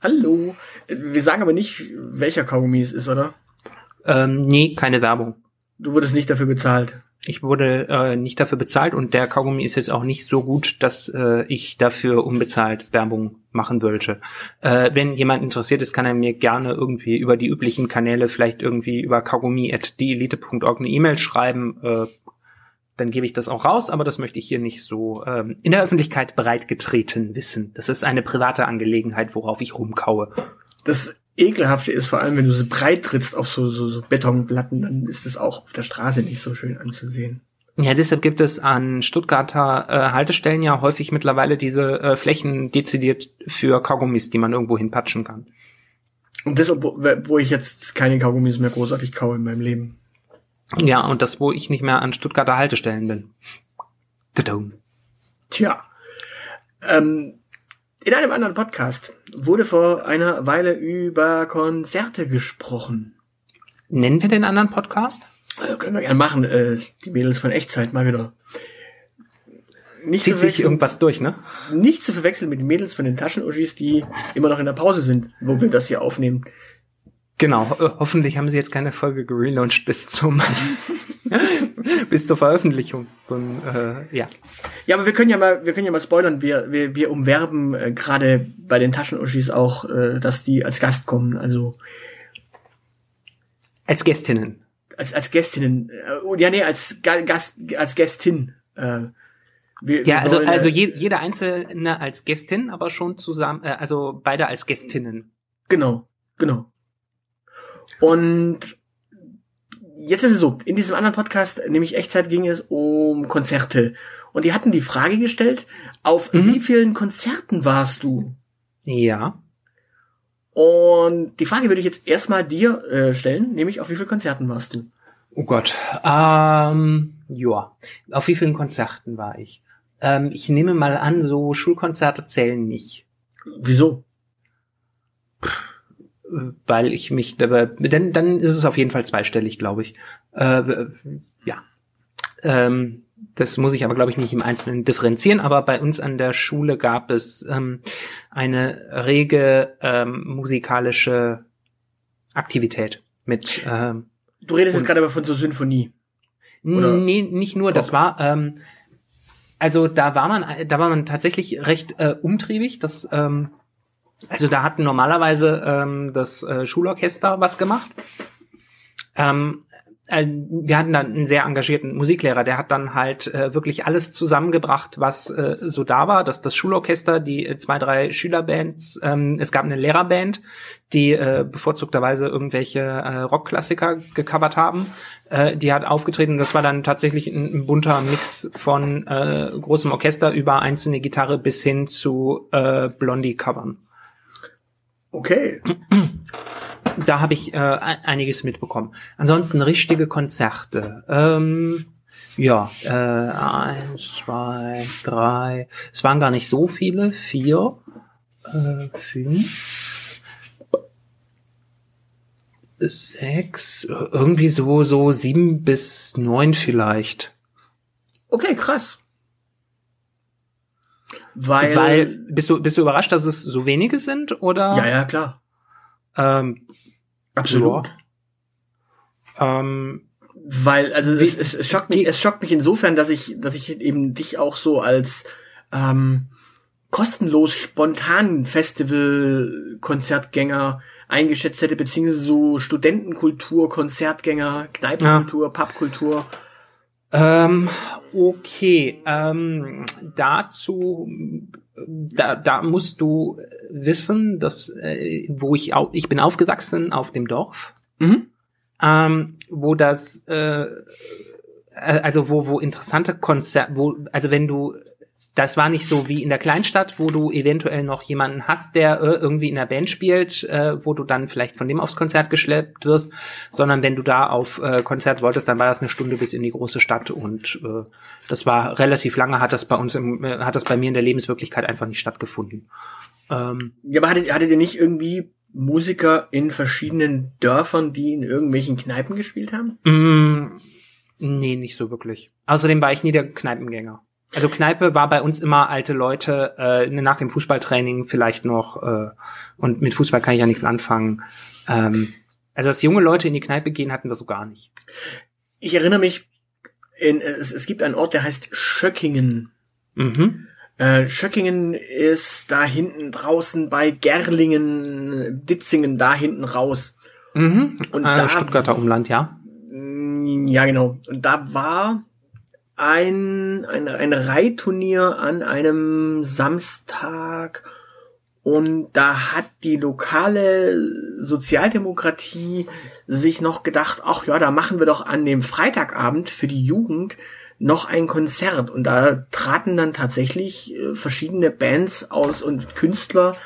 Hallo. Wir sagen aber nicht, welcher Kaugummi es ist, oder? Ähm, nee, keine Werbung. Du wurdest nicht dafür bezahlt. Ich wurde äh, nicht dafür bezahlt und der Kaugummi ist jetzt auch nicht so gut, dass äh, ich dafür unbezahlt Werbung machen wollte. Äh, wenn jemand interessiert ist, kann er mir gerne irgendwie über die üblichen Kanäle, vielleicht irgendwie über kaugummi.dielite.org eine E-Mail schreiben. Äh, dann gebe ich das auch raus, aber das möchte ich hier nicht so ähm, in der Öffentlichkeit breitgetreten wissen. Das ist eine private Angelegenheit, worauf ich rumkaue. Das Ekelhafte ist vor allem, wenn du so breit trittst auf so, so, so Betonplatten, dann ist das auch auf der Straße nicht so schön anzusehen. Ja, deshalb gibt es an Stuttgarter äh, Haltestellen ja häufig mittlerweile diese äh, Flächen dezidiert für Kaugummis, die man irgendwo hinpatschen kann. Und das, wo, wo ich jetzt keine Kaugummis mehr großartig kaue in meinem Leben. Ja, und das, wo ich nicht mehr an Stuttgarter Haltestellen bin. Tudum. Tja. Ähm, in einem anderen Podcast wurde vor einer Weile über Konzerte gesprochen. Nennen wir den anderen Podcast? Äh, können wir gerne machen. Äh, die Mädels von Echtzeit mal wieder. Nicht Zieht sich irgendwas durch, ne? Nicht zu verwechseln mit den Mädels von den Taschenuschis, die immer noch in der Pause sind, wo wir das hier aufnehmen. Genau, äh, hoffentlich haben sie jetzt keine Folge gelauncht bis zum bis zur Veröffentlichung. Dann, äh, ja. Ja, aber wir können ja mal, wir können ja mal spoilern. Wir wir, wir umwerben äh, gerade bei den Taschenuschis auch, äh, dass die als Gast kommen. Also als Gästinnen. Als als Gästinnen. Äh, ja, nee, als Ga Gast als Gästin. Äh, wir, ja, wir also wollen, also je, jede einzelne als Gästin, aber schon zusammen, äh, also beide als Gästinnen. Genau, genau. Und jetzt ist es so, in diesem anderen Podcast, nämlich Echtzeit, ging es um Konzerte. Und die hatten die Frage gestellt, auf mhm. wie vielen Konzerten warst du? Ja. Und die Frage würde ich jetzt erstmal dir äh, stellen, nämlich auf wie vielen Konzerten warst du? Oh Gott. Ähm, ja. Auf wie vielen Konzerten war ich? Ähm, ich nehme mal an, so Schulkonzerte zählen nicht. Wieso? Weil ich mich dabei, denn dann ist es auf jeden Fall zweistellig, glaube ich. Äh, ja. Ähm, das muss ich aber, glaube ich, nicht im Einzelnen differenzieren, aber bei uns an der Schule gab es ähm, eine rege ähm, musikalische Aktivität mit. Ähm, du redest jetzt gerade aber von so Symphonie. Oder? Nee, nicht nur. Das war ähm, also da war man, da war man tatsächlich recht äh, umtriebig. Das ähm, also da hatten normalerweise ähm, das äh, Schulorchester was gemacht. Ähm, äh, wir hatten dann einen sehr engagierten Musiklehrer, der hat dann halt äh, wirklich alles zusammengebracht, was äh, so da war. Das, das Schulorchester, die äh, zwei, drei Schülerbands, ähm, es gab eine Lehrerband, die äh, bevorzugterweise irgendwelche äh, Rockklassiker gecovert haben. Äh, die hat aufgetreten. Das war dann tatsächlich ein, ein bunter Mix von äh, großem Orchester über einzelne Gitarre bis hin zu äh, Blondie-Covern. Okay. Da habe ich äh, einiges mitbekommen. Ansonsten richtige Konzerte. Ähm, ja, äh, eins, zwei, drei. Es waren gar nicht so viele. Vier, äh, fünf, sechs, irgendwie so so sieben bis neun vielleicht. Okay, krass. Weil, Weil bist du bist du überrascht, dass es so wenige sind oder? Ja, ja, klar. Ähm, Absolut. Ja. Ähm, Weil also es, es, es schockt mich es schockt mich insofern, dass ich dass ich eben dich auch so als ähm, kostenlos spontan Festival Konzertgänger eingeschätzt hätte beziehungsweise so Studentenkultur Konzertgänger Kneipenkultur ja. Pubkultur Ähm, okay, ähm, dazu, da, da musst du wissen, dass, äh, wo ich auch, ich bin aufgewachsen auf dem Dorf, Mhm. ähm, wo das, äh, äh, also wo, wo interessante Konzerte, wo, also wenn du, das war nicht so wie in der Kleinstadt, wo du eventuell noch jemanden hast, der äh, irgendwie in der Band spielt, äh, wo du dann vielleicht von dem aufs Konzert geschleppt wirst, sondern wenn du da auf äh, Konzert wolltest, dann war das eine Stunde bis in die große Stadt und äh, das war relativ lange, hat das bei uns, im, äh, hat das bei mir in der Lebenswirklichkeit einfach nicht stattgefunden. Ähm, Ja, aber hattet, hattet ihr nicht irgendwie Musiker in verschiedenen Dörfern, die in irgendwelchen Kneipen gespielt haben? Mm, nee, nicht so wirklich. Außerdem war ich nie der Kneipengänger. Also Kneipe war bei uns immer alte Leute, äh, nach dem Fußballtraining vielleicht noch, äh, und mit Fußball kann ich ja nichts anfangen. Ähm, also dass junge Leute in die Kneipe gehen, hatten wir so gar nicht. Ich erinnere mich, in, es, es gibt einen Ort, der heißt Schöckingen. Mhm. Äh, Schöckingen ist da hinten draußen bei Gerlingen, Ditzingen, da hinten raus. Mhm. Und äh, da- Stuttgarter Umland, ja. Mm, Ja, genau. Und da war ein, ein, ein Reitturnier an einem Samstag. Und da hat die lokale Sozialdemokratie sich noch gedacht, ach ja, da machen wir doch an dem Freitagabend für die Jugend noch ein Konzert. Und da traten dann tatsächlich äh, verschiedene Bands aus und Künstler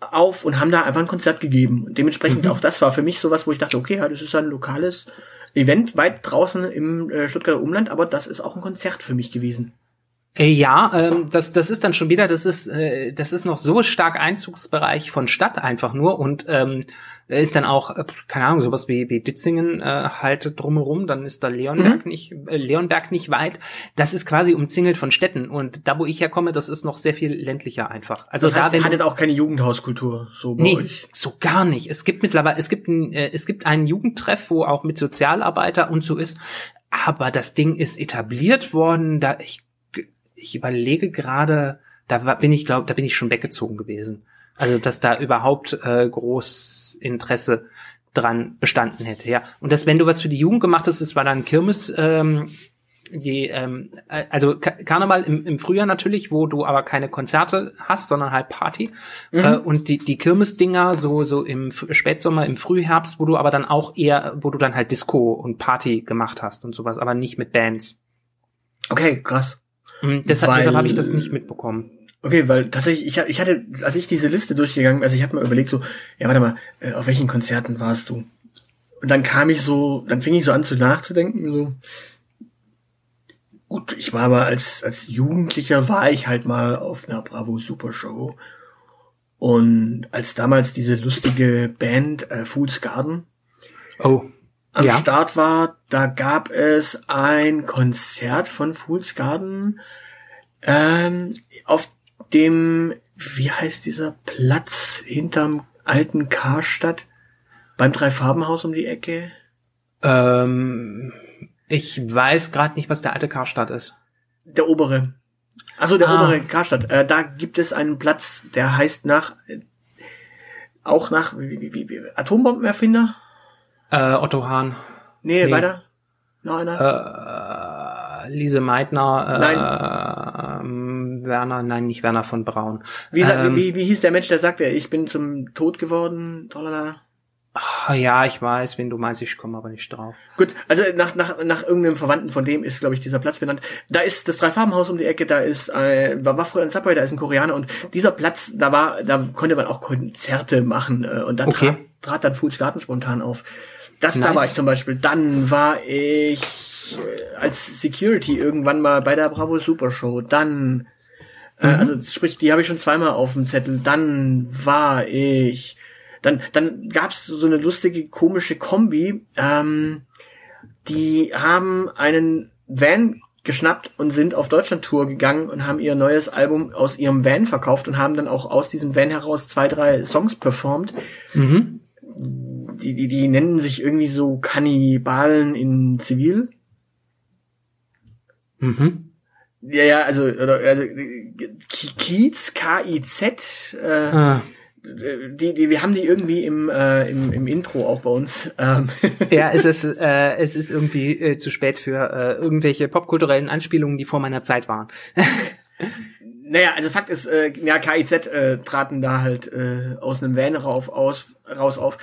auf und haben da einfach ein Konzert gegeben. Und dementsprechend auch das war für mich sowas, wo ich dachte, okay, ja, das ist ein lokales Event weit draußen im äh, Stuttgarter Umland, aber das ist auch ein Konzert für mich gewesen. Äh, Ja, ähm, das, das ist dann schon wieder, das ist, äh, das ist noch so stark Einzugsbereich von Stadt einfach nur und ähm, ist dann auch, äh, keine Ahnung, sowas wie, wie Ditzingen äh, halt drumherum, dann ist da Leonberg nicht, äh, Leonberg nicht weit. Das ist quasi umzingelt von Städten und da, wo ich herkomme, das ist noch sehr viel ländlicher einfach. Also Das heißt, da, wenn hattet auch keine Jugendhauskultur so bei Nee, euch. so gar nicht. Es gibt mittlerweile, es gibt ein, äh, es gibt einen Jugendtreff, wo auch mit Sozialarbeiter und so ist. Aber das Ding ist etabliert worden. Da ich, ich überlege gerade, da war, bin ich glaube, da bin ich schon weggezogen gewesen. Also dass da überhaupt äh, groß Interesse dran bestanden hätte. Ja. Und das, wenn du was für die Jugend gemacht hast, es war dann Kirmes. Ähm, die, ähm, äh, also Ka Karneval im, im Frühjahr natürlich, wo du aber keine Konzerte hast, sondern halt Party. Äh, und die, die Kirmesdinger so, so im Spätsommer, im Frühherbst, wo du aber dann auch eher, wo du dann halt Disco und Party gemacht hast und sowas, aber nicht mit Bands. Okay, krass. Und deshalb Weil- deshalb habe ich das nicht mitbekommen. Okay, weil tatsächlich, ich, ich hatte, als ich diese Liste durchgegangen, also ich habe mir überlegt so, ja, warte mal, äh, auf welchen Konzerten warst du? Und dann kam ich so, dann fing ich so an zu nachzudenken, so. Gut, ich war aber als, als Jugendlicher war ich halt mal auf einer Bravo Super Show. Und als damals diese lustige Band äh, Fool's Garden Oh. Am Ja. Start war, da gab es ein Konzert von Fool's Garden ähm, auf dem, wie heißt dieser Platz hinterm alten Karstadt beim Dreifarbenhaus um die Ecke? Ähm, ich weiß gerade nicht, was der alte Karstadt ist. Der obere. Also der Ah. obere Karstadt. Äh, da gibt es einen Platz, der heißt nach äh, auch nach wie, wie, wie, wie, Atombombenerfinder? Äh, Otto Hahn. Nee, Nee. weiter. Noch einer? Äh, Lise Meitner, äh, ähm, Werner, nein, nicht Werner von Braun. Wie, ähm, wie, wie hieß der Mensch, der sagte, ich bin zum Tod geworden? Tralala. Ah, ja, ich weiß, wen du meinst, ich komme aber nicht drauf. Gut, also nach, nach, nach irgendeinem Verwandten von dem ist, glaube ich, dieser Platz benannt. Da ist das Dreifarbenhaus um die Ecke, da ist, äh, war, war früher ein Subway, da ist ein Koreaner und dieser Platz, da war, da konnte man auch Konzerte machen äh, und da Okay. trat, trat dann Fools Garten spontan auf. Das, da Nice. war ich zum Beispiel. Dann war ich äh, als Security irgendwann mal bei der Bravo Super Show. Dann, äh, also sprich, die habe ich schon zweimal auf dem Zettel. Dann war ich, dann, dann gab's so eine lustige, komische Kombi. Ähm, die haben einen Van geschnappt und sind auf Deutschland-Tour gegangen und haben ihr neues Album aus ihrem Van verkauft und haben dann auch aus diesem Van heraus zwei, drei Songs performt. Mhm. Die, die, die nennen sich irgendwie so Kannibalen in Zivil. Mhm. Ja, ja, also, oder, also Kiez, K-I-Z, äh, Äh, die, die, wir haben die irgendwie im, äh, im, im Intro auch bei uns. Ähm. Ja, es ist, äh, es ist irgendwie äh, zu spät für äh, irgendwelche popkulturellen Anspielungen, die vor meiner Zeit waren. Naja, also Fakt ist, äh, ja, KIZ äh, traten da halt äh, aus einem Van rauf, aus, raus auf.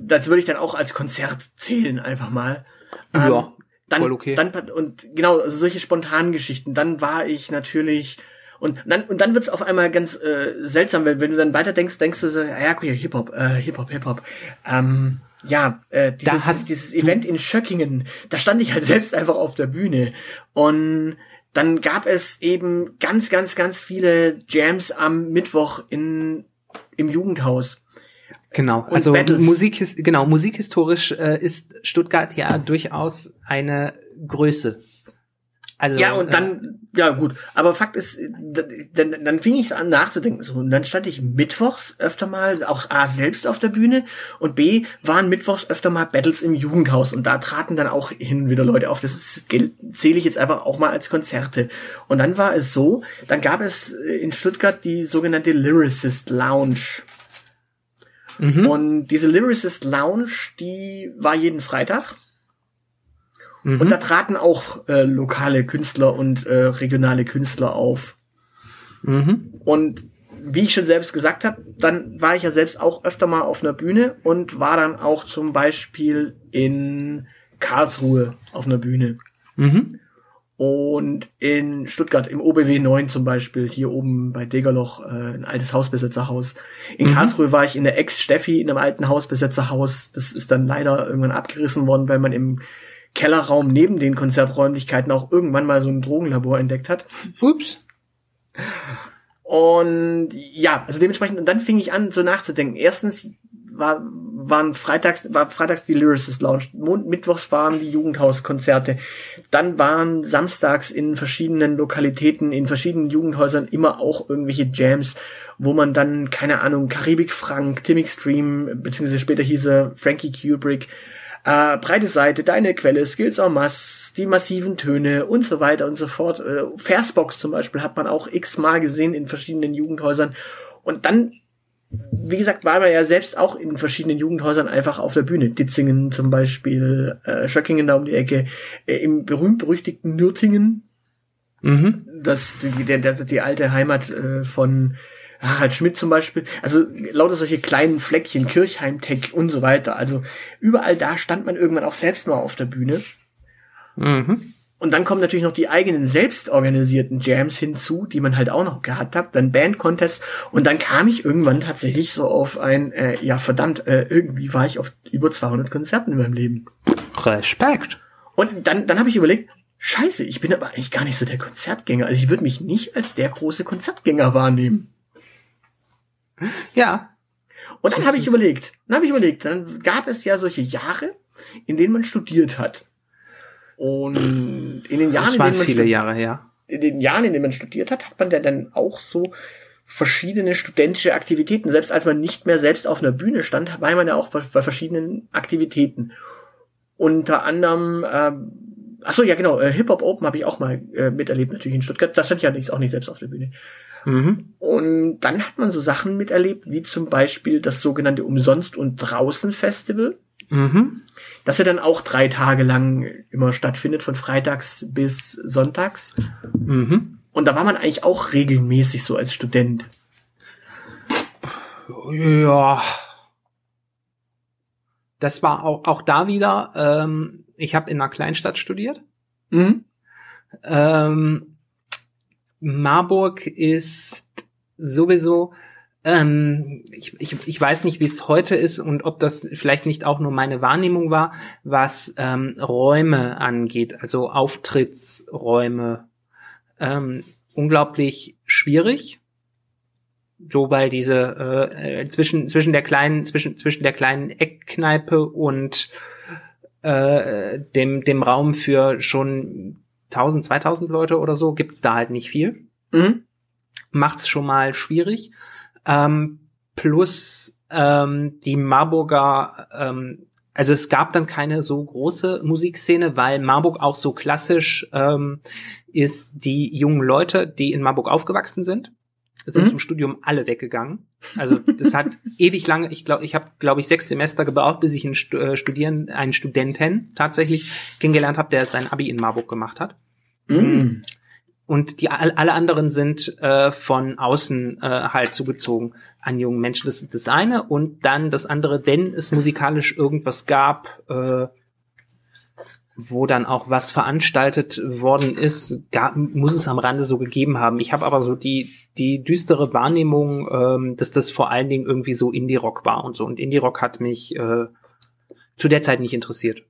Das würde ich dann auch als Konzert zählen, einfach mal. Ähm, ja, dann, voll okay. Dann, und genau, also solche spontanen Geschichten. Dann war ich natürlich und dann, und dann wird's auf einmal ganz äh, seltsam, wenn, wenn du dann weiter denkst, denkst du so, ja, okay, Hip-Hop, äh, Hip-Hop, Hip-Hop. Ähm, ja, äh, dieses, dieses Event in Schöckingen, da stand ich halt selbst einfach auf der Bühne. Und dann gab es eben ganz, ganz, ganz viele Jams am Mittwoch in, im Jugendhaus. Genau, Und also Battles. Musik genau, musikhistorisch äh, ist Stuttgart ja durchaus eine Größe. Also, Ja, und äh, dann, ja gut, aber Fakt ist, dann, dann fing ich an nachzudenken. So, und dann stand ich mittwochs öfter mal, auch A selbst auf der Bühne und B waren mittwochs öfter mal Battles im Jugendhaus und da traten dann auch hin wieder Leute auf. Das ist, zähle ich jetzt einfach auch mal als Konzerte. Und dann war es so, dann gab es äh, in Stuttgart die sogenannte Lyricist Lounge. mhm, Und diese Lyricist Lounge, die war jeden Freitag. Mhm. Und da traten auch äh, lokale Künstler und äh, regionale Künstler auf. mhm. Und wie ich schon selbst gesagt habe, dann war ich ja selbst auch öfter mal auf einer Bühne und war dann auch zum Beispiel in Karlsruhe auf einer Bühne. Mhm. Und in Stuttgart im OBW 9 zum Beispiel, hier oben bei Degerloch, äh, ein altes Hausbesetzerhaus. In Mhm. Karlsruhe war ich in der Ex-Steffi in einem alten Hausbesetzerhaus. Das ist dann leider irgendwann abgerissen worden, weil man im Kellerraum neben den Konzerträumlichkeiten auch irgendwann mal so ein Drogenlabor entdeckt hat. Ups. Und ja, also dementsprechend, und dann fing ich an, so nachzudenken. Erstens war, waren freitags, war freitags die Lyricist Lounge, Mond, mittwochs waren die Jugendhauskonzerte, dann waren samstags in verschiedenen Lokalitäten, in verschiedenen Jugendhäusern immer auch irgendwelche Jams, wo man dann, keine Ahnung, Karibik Frank, Tim Extreme, beziehungsweise später hieß er Frankie Kubrick, äh, breite Seite, deine Quelle, Skills en masse, die massiven Töne und so weiter und so fort. Äh, Versbox zum Beispiel hat man auch x-mal gesehen in verschiedenen Jugendhäusern. Und dann, wie gesagt, war man ja selbst auch in verschiedenen Jugendhäusern einfach auf der Bühne. Ditzingen zum Beispiel, äh, Schöckingen da um die Ecke, äh, im berühmt-berüchtigten Nürtingen, Mhm. das die, der, der, die alte Heimat äh, von Harald Schmidt zum Beispiel. Also lauter solche kleinen Fleckchen, Kirchheim Tech und so weiter. Also überall da stand man irgendwann auch selbst mal auf der Bühne. Mhm. Und dann kommen natürlich noch die eigenen selbst organisierten Jams hinzu, die man halt auch noch gehabt hat, dann Band-Contests und dann kam ich irgendwann tatsächlich so auf ein, äh, ja verdammt, äh, irgendwie war ich auf über 200 Konzerten in meinem Leben. Respekt. Und dann, dann habe ich überlegt, scheiße, ich bin aber eigentlich gar nicht so der Konzertgänger. Also ich würde mich nicht als der große Konzertgänger wahrnehmen. Ja. Und dann habe ich überlegt, dann habe ich überlegt, dann gab es ja solche Jahre, in denen man studiert hat. Und in den Jahren, Das in waren denen man viele Jahre her. in den Jahren, in denen man studiert hat, hat man ja dann auch so verschiedene studentische Aktivitäten. Selbst als man nicht mehr selbst auf einer Bühne stand, war man ja auch bei, bei verschiedenen Aktivitäten. Unter anderem, ähm, ach so, ja genau, äh, Hip Hop Open habe ich auch mal äh, miterlebt, natürlich in Stuttgart. Da stand ich allerdings auch nicht selbst auf der Bühne. Mhm. Und dann hat man so Sachen miterlebt, wie zum Beispiel das sogenannte Umsonst- und Draußen-Festival, Mhm. das ja dann auch drei Tage lang immer stattfindet, von freitags bis sonntags. Mhm. Und da war man eigentlich auch regelmäßig so als Student. Ja. Das war auch, auch da wieder, ähm, ich habe in einer Kleinstadt studiert. Mhm. Ähm, Marburg ist sowieso, ähm, ich, ich, ich weiß nicht, wie es heute ist und ob das vielleicht nicht auch nur meine Wahrnehmung war, was ähm, Räume angeht, also Auftrittsräume. Ähm, unglaublich schwierig. So, weil diese äh, zwischen zwischen der kleinen zwischen zwischen der kleinen Eckkneipe und äh, dem dem Raum für schon 1000 2000 Leute oder so gibt's da halt nicht viel Mhm. macht's schon mal schwierig. Ähm, plus ähm, die Marburger, ähm, also es gab dann keine so große Musikszene, weil Marburg auch so klassisch ähm, ist die jungen Leute, die in Marburg aufgewachsen sind. sind Mhm. zum Studium alle weggegangen. Also das hat ewig lange, ich glaube, ich habe, glaube ich, sechs Semester gebraucht, bis ich einen äh, Studieren, einen Studenten tatsächlich kennengelernt habe, der sein Abi in Marburg gemacht hat. Mhm. Und die all- alle anderen sind äh, von außen äh, halt zugezogen an jungen Menschen. Das ist das eine. Und dann das andere, wenn es musikalisch irgendwas gab, äh, wo dann auch was veranstaltet worden ist, gab, muss es am Rande so gegeben haben. Ich habe aber so die, die düstere Wahrnehmung, ähm, dass das vor allen Dingen irgendwie so Indie-Rock war und so. Und Indie-Rock hat mich äh, zu der Zeit nicht interessiert.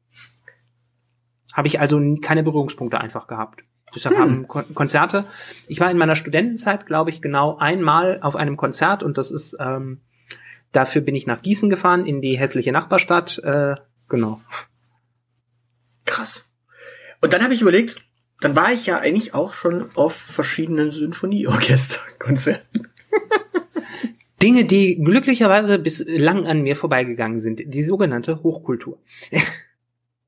Habe ich also keine Berührungspunkte einfach gehabt. Deshalb Hm. haben Kon Konzerte. Ich war in meiner Studentenzeit, glaube ich, genau einmal auf einem Konzert und das ist, ähm, dafür bin ich nach Gießen gefahren, in die hässliche Nachbarstadt. Äh, genau. Krass. Und dann habe ich überlegt, dann war ich ja eigentlich auch schon auf verschiedenen Symphonieorchesterkonzerten. Dinge, die glücklicherweise bislang an mir vorbeigegangen sind. Die sogenannte Hochkultur.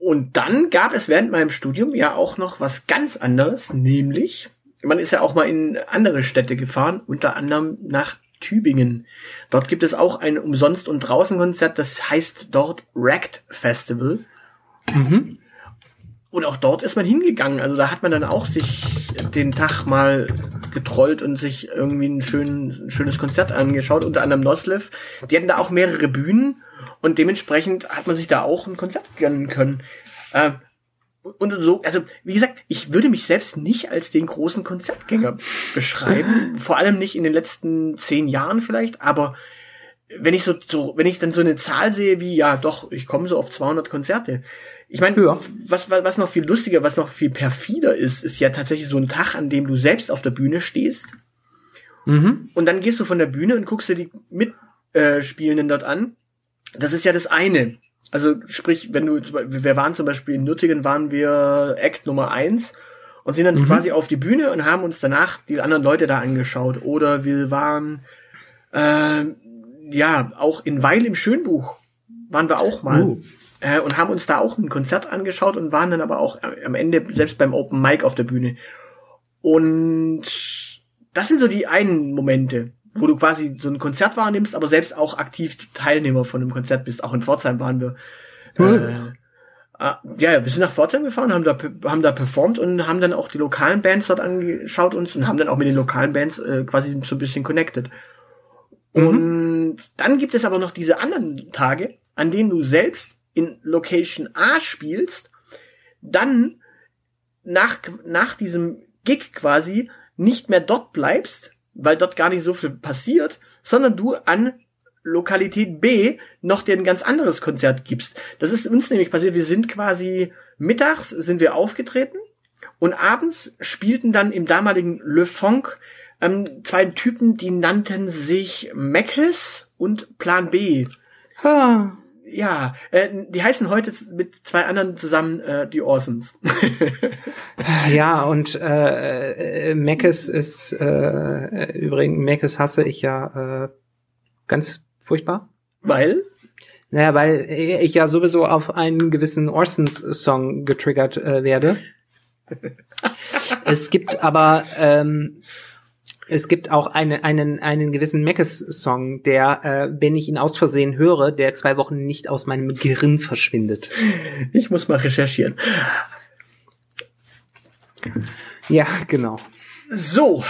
Und dann gab es während meinem Studium ja auch noch was ganz anderes, nämlich man ist ja auch mal in andere Städte gefahren, unter anderem nach Tübingen. Dort gibt es auch ein Umsonst- und Draußenkonzert, das heißt dort Racked Festival. Mhm. Und auch dort ist man hingegangen. Also da hat man dann auch sich den Tag mal getrollt und sich irgendwie ein, schön, ein schönes Konzert angeschaut, unter anderem Noslev. Die hatten da auch mehrere Bühnen und dementsprechend hat man sich da auch ein Konzert gönnen können. Äh, und so, also wie gesagt, ich würde mich selbst nicht als den großen Konzertgänger beschreiben, vor allem nicht in den letzten zehn Jahren vielleicht, aber wenn ich so, so wenn ich dann so eine Zahl sehe wie, ja doch, ich komme so auf 200 Konzerte. Ich meine, Ja. was, was, was noch viel lustiger, was noch viel perfider ist, ist ja tatsächlich so ein Tag, an dem du selbst auf der Bühne stehst Mhm. und dann gehst du von der Bühne und guckst dir die Mitspielenden dort an. Das ist ja das eine. Also sprich, wenn du, wir waren zum Beispiel in Nürtingen, waren wir Act Nummer eins und sind dann Mhm. quasi auf die Bühne und haben uns danach die anderen Leute da angeschaut. Oder wir waren äh, ja auch in Weil im Schönbuch waren wir auch mal Uh. äh, und haben uns da auch ein Konzert angeschaut und waren dann aber auch am Ende selbst beim Open Mic auf der Bühne. Und das sind so die einen Momente, wo du quasi so ein Konzert wahrnimmst, aber selbst auch aktiv Teilnehmer von einem Konzert bist. Auch in Pforzheim waren wir. Äh, ah, ja, wir sind nach Pforzheim gefahren, haben da, haben da performt und haben dann auch die lokalen Bands dort angeschaut uns und haben dann auch mit den lokalen Bands äh, quasi so ein bisschen connected. Und dann gibt es aber noch diese anderen Tage, an denen du selbst in Location A spielst, dann nach, nach diesem Gig quasi nicht mehr dort bleibst, weil dort gar nicht so viel passiert, sondern du an Lokalität B noch dir ein ganz anderes Konzert gibst. Das ist uns nämlich passiert. Wir sind quasi mittags sind wir aufgetreten und abends spielten dann im damaligen Le Fonk ähm, zwei Typen, die nannten sich Meckes und Plan B. Ah. Ja, äh, die heißen heute mit zwei anderen zusammen äh, die Orsons. Ja, und äh, äh, Meckes ist äh, übrigens Meckes hasse ich ja äh, ganz furchtbar. Weil? Naja, weil ich ja sowieso auf einen gewissen Orsons-Song getriggert äh, werde. es gibt aber ähm, es gibt auch eine, einen, einen gewissen Meckes-Song, der, äh, wenn ich ihn aus Versehen höre, der zwei Wochen nicht aus meinem Gehirn verschwindet. Ich muss mal recherchieren. Ja, genau. So.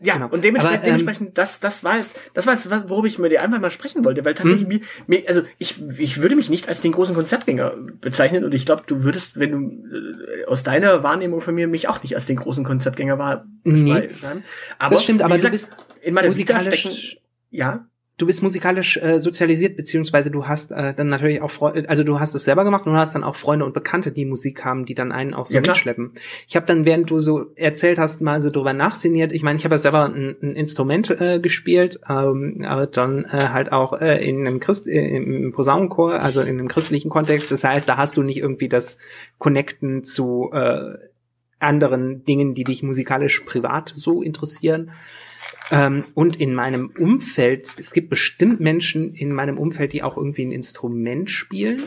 Ja, Genau. und dementsprechend, Aber, ähm, dementsprechend das, das war jetzt, das war jetzt, worüber ich mit dir einfach mal sprechen wollte, weil tatsächlich Hm? mir, mir, also ich, ich würde mich nicht als den großen Konzertgänger bezeichnen und ich glaube, du würdest, wenn du äh, aus deiner Wahrnehmung von mir mich auch nicht als den großen Konzertgänger wahr Nee. Aber das stimmt, aber gesagt, du bist in meiner Vita stecken, musikalisch, ja, du bist musikalisch äh, sozialisiert, beziehungsweise du hast äh, dann natürlich auch Freunde, also du hast es selber gemacht und du hast dann auch Freunde und Bekannte, die Musik haben, die dann einen auch so Ja, klar. mitschleppen. Ich habe dann, während du so erzählt hast, mal so drüber nachsinniert. Ich meine, ich habe ja selber ein, ein Instrument äh, gespielt, ähm, aber dann äh, halt auch äh, in einem Christ, äh, im Posaunenchor, also in einem christlichen Kontext. Das heißt, da hast du nicht irgendwie das Connecten zu äh, anderen Dingen, die dich musikalisch privat so interessieren. Ähm, und in meinem Umfeld, es gibt bestimmt Menschen in meinem Umfeld, die auch irgendwie ein Instrument spielen.